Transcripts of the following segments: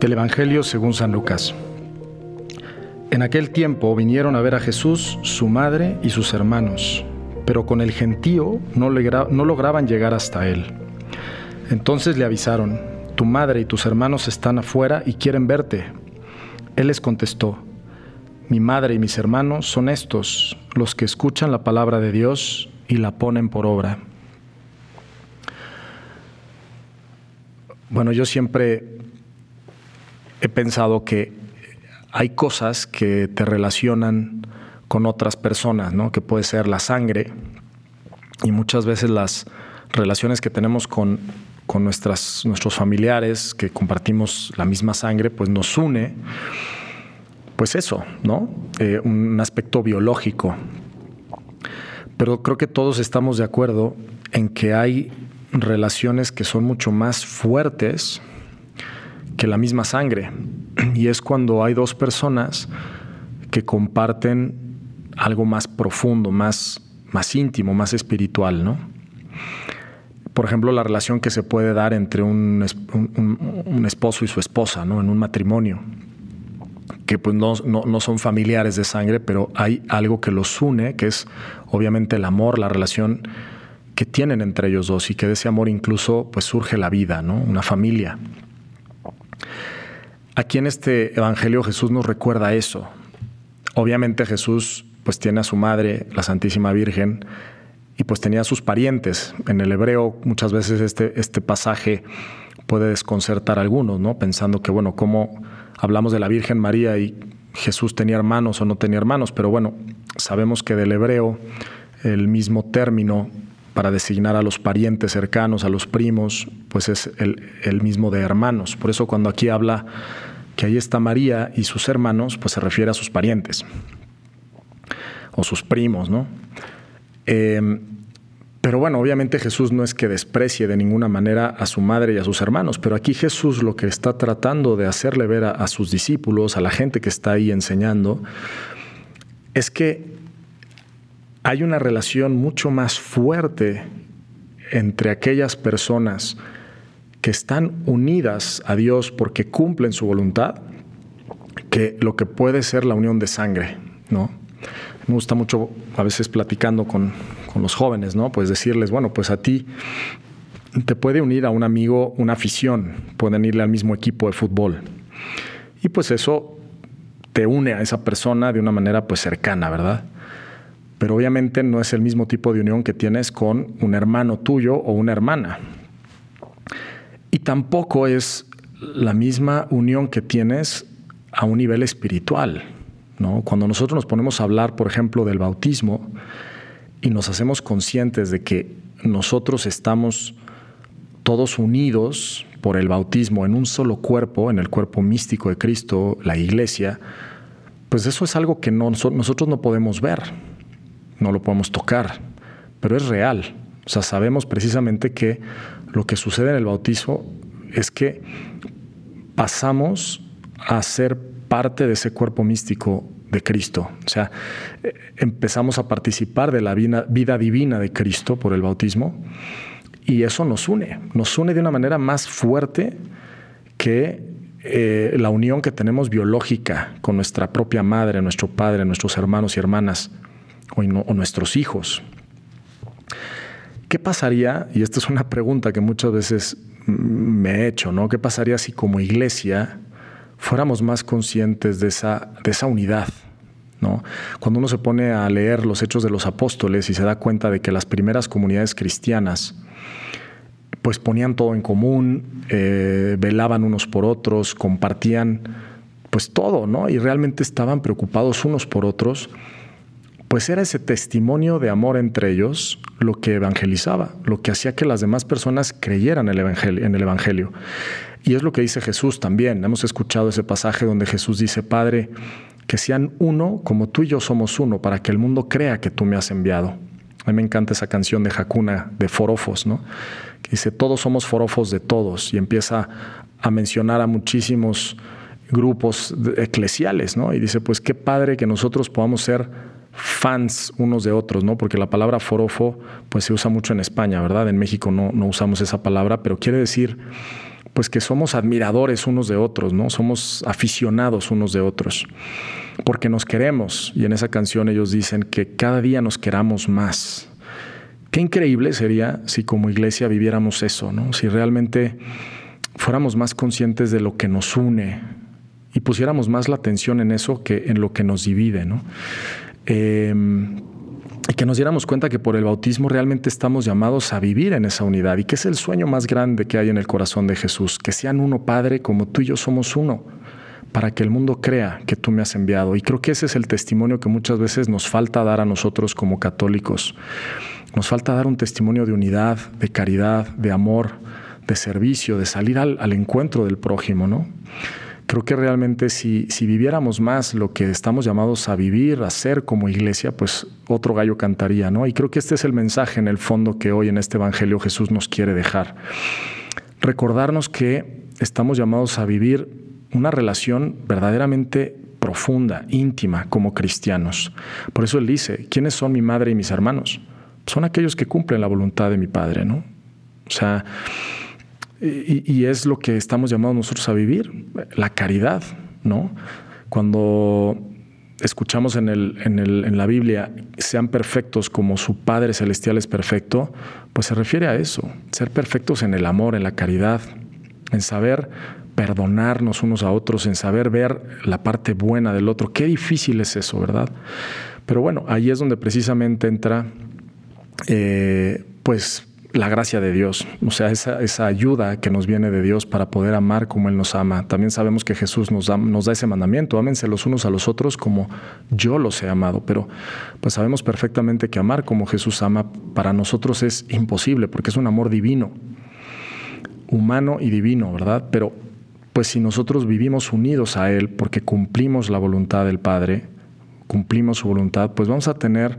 Del Evangelio según San Lucas. En aquel tiempo vinieron a ver a Jesús, su madre y sus hermanos, pero con el gentío no, lograban llegar hasta él. Entonces le avisaron, tu madre y tus hermanos están afuera y quieren verte. Él les contestó, mi madre y mis hermanos son estos, los que escuchan la palabra de Dios y la ponen por obra. Bueno, yo siempre he pensado que hay cosas que te relacionan con otras personas, ¿no? Que puede ser la sangre y muchas veces las relaciones que tenemos con, con nuestras, nuestros familiares que compartimos la misma sangre, pues nos une, pues eso, ¿no? Eh, un aspecto biológico. Pero creo que todos estamos de acuerdo en que hay relaciones que son mucho más fuertes que la misma sangre. Y es cuando hay dos personas que comparten algo más profundo, más, más íntimo, más espiritual, ¿no? Por ejemplo, la relación que se puede dar entre un, un, esposo y su esposa, ¿no? En un matrimonio, que pues no, no son familiares de sangre, pero hay algo que los une, que es obviamente el amor, la relación que tienen entre ellos dos y que de ese amor incluso pues surge la vida, ¿no? Una familia. Aquí en este Evangelio Jesús nos recuerda eso. Obviamente Jesús pues tiene a su madre, la Santísima Virgen, y pues tenía a sus parientes. En el hebreo muchas veces este, este pasaje puede desconcertar a algunos, ¿no? Pensando que, bueno, ¿cómo hablamos de la Virgen María y Jesús tenía hermanos o no tenía hermanos? Pero bueno, sabemos que del hebreo el mismo término para designar a los parientes cercanos, a los primos, pues es el, mismo de hermanos. Por eso cuando aquí habla que ahí está María y sus hermanos, pues se refiere a sus parientes o sus primos, ¿no? Em, pero bueno, obviamente Jesús no es que desprecie de ninguna manera a su madre y a sus hermanos, pero aquí Jesús lo que está tratando de hacerle ver a sus discípulos, a la gente que está ahí enseñando, es que hay una relación mucho más fuerte entre aquellas personas que están unidas a Dios porque cumplen su voluntad que lo que puede ser la unión de sangre, ¿no? Me gusta mucho a veces platicando con, con los jóvenes, ¿no? Pues decirles, bueno, pues a ti te puede unir a un amigo una afición, pueden irle al mismo equipo de fútbol. Y pues eso te une a esa persona de una manera pues cercana, ¿verdad? Pero obviamente no es el mismo tipo de unión que tienes con un hermano tuyo o una hermana. Y tampoco es la misma unión que tienes a un nivel espiritual. ¿no? Cuando nosotros nos ponemos a hablar, por ejemplo, del bautismo y nos hacemos conscientes de que nosotros estamos todos unidos por el bautismo en un solo cuerpo, en el cuerpo místico de Cristo, la iglesia, pues eso es algo que nosotros no podemos ver no lo podemos tocar, pero es real. O sea, sabemos precisamente que lo que sucede en el bautizo es que pasamos a ser parte de ese cuerpo místico de Cristo. O sea, eh, empezamos a participar de la vida divina de Cristo por el bautismo y eso nos une, nos une de una manera más fuerte que eh, la unión que tenemos biológica con nuestra propia madre, nuestro padre, nuestros hermanos y hermanas o, nuestros hijos. ¿Qué pasaría? Y esta es una pregunta que muchas veces me he hecho, ¿no? ¿Qué pasaría si como iglesia fuéramos más conscientes de esa, de esa unidad? ¿no? Cuando uno se pone a leer los hechos de los apóstoles y se da cuenta de que las primeras comunidades cristianas pues ponían todo en común, eh, velaban unos por otros, compartían pues todo, ¿no? Y realmente estaban preocupados unos por otros pues era ese testimonio de amor entre ellos lo que evangelizaba, lo que hacía que las demás personas creyeran en el evangelio. Y es lo que dice Jesús también. Hemos escuchado ese pasaje donde Jesús dice, Padre, que sean uno como tú y yo somos uno, para que el mundo crea que tú me has enviado. A mí me encanta esa canción de Hakuna, de Forofos, ¿no? Dice, todos somos forofos de todos, y empieza a mencionar a muchísimos grupos eclesiales, ¿no? Y dice, pues qué padre que nosotros podamos ser fans unos de otros, ¿no? Porque la palabra forofo pues se usa mucho en España, ¿verdad? En México no, no usamos esa palabra, pero quiere decir pues que somos admiradores unos de otros, ¿no? Somos aficionados unos de otros, porque nos queremos. Y en esa canción ellos dicen que cada día nos queramos más. Qué increíble sería si como iglesia viviéramos eso, ¿no? Si realmente fuéramos más conscientes de lo que nos une y pusiéramos más la atención en eso que en lo que nos divide, ¿no? Em, y que nos diéramos cuenta que por el bautismo realmente estamos llamados a vivir en esa unidad y que es el sueño más grande que hay en el corazón de Jesús, que sean uno Padre como tú y yo somos uno, para que el mundo crea que tú me has enviado. Y creo que ese es el testimonio que muchas veces nos falta dar a nosotros como católicos. Nos falta dar un testimonio de unidad, de caridad, de amor, de servicio, de salir al, al encuentro del prójimo, ¿no? Creo que realmente si, si viviéramos más lo que estamos llamados a vivir, a ser como iglesia, pues otro gallo cantaría, ¿no? Y creo que este es el mensaje en el fondo que hoy en este Evangelio Jesús nos quiere dejar. Recordarnos que estamos llamados a vivir una relación verdaderamente profunda, íntima, como cristianos. Por eso él dice, ¿quiénes son mi madre y mis hermanos? Son aquellos que cumplen la voluntad de mi Padre, ¿no? O sea, y, es lo que estamos llamados nosotros a vivir, la caridad, ¿no? Cuando escuchamos en, el, en, el, en, la Biblia, sean perfectos como su Padre Celestial es perfecto, pues se refiere a eso, ser perfectos en el amor, en la caridad, en saber perdonarnos unos a otros, en saber ver la parte buena del otro. Qué difícil es eso, ¿verdad? Pero bueno, ahí es donde precisamente entra, eh, pues, la gracia de Dios, o sea, esa, esa, ayuda que nos viene de Dios para poder amar como Él nos ama. También sabemos que Jesús nos da, nos da ese mandamiento, ámense los unos a los otros como yo los he amado, pero pues sabemos perfectamente que amar como Jesús ama para nosotros es imposible porque es un amor divino, humano y divino, ¿verdad? Pero pues si nosotros vivimos unidos a Él porque cumplimos la voluntad del Padre, cumplimos su voluntad, pues vamos a tener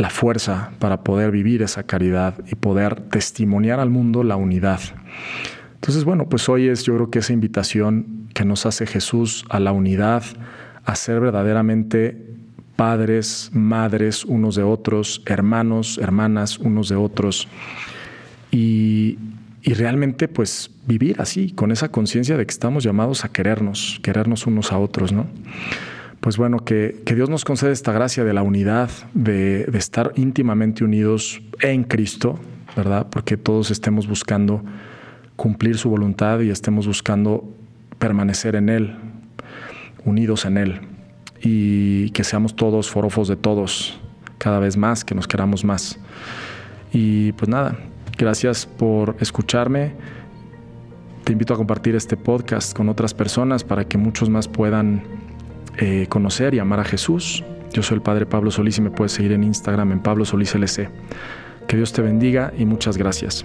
la fuerza para poder vivir esa caridad y poder testimoniar al mundo la unidad. Entonces, bueno, pues hoy es yo creo que esa invitación que nos hace Jesús a la unidad, a ser verdaderamente padres, madres unos de otros, hermanos, hermanas unos de otros, y, y realmente pues vivir así, con esa conciencia de que estamos llamados a querernos, querernos unos a otros, ¿no? Pues bueno, que, Dios nos concede esta gracia de la unidad, de, estar íntimamente unidos en Cristo, ¿verdad? Porque todos estemos buscando cumplir su voluntad y estemos buscando permanecer en Él, unidos en Él, y que seamos todos forofos de todos, cada vez más, que nos queramos más. Y pues nada, gracias por escucharme. Te invito a compartir este podcast con otras personas para que muchos más puedan eh, conocer y amar a Jesús. Yo soy el Padre Pablo Solís y me puedes seguir en Instagram en Pablo Solís LC. Que Dios te bendiga y muchas gracias.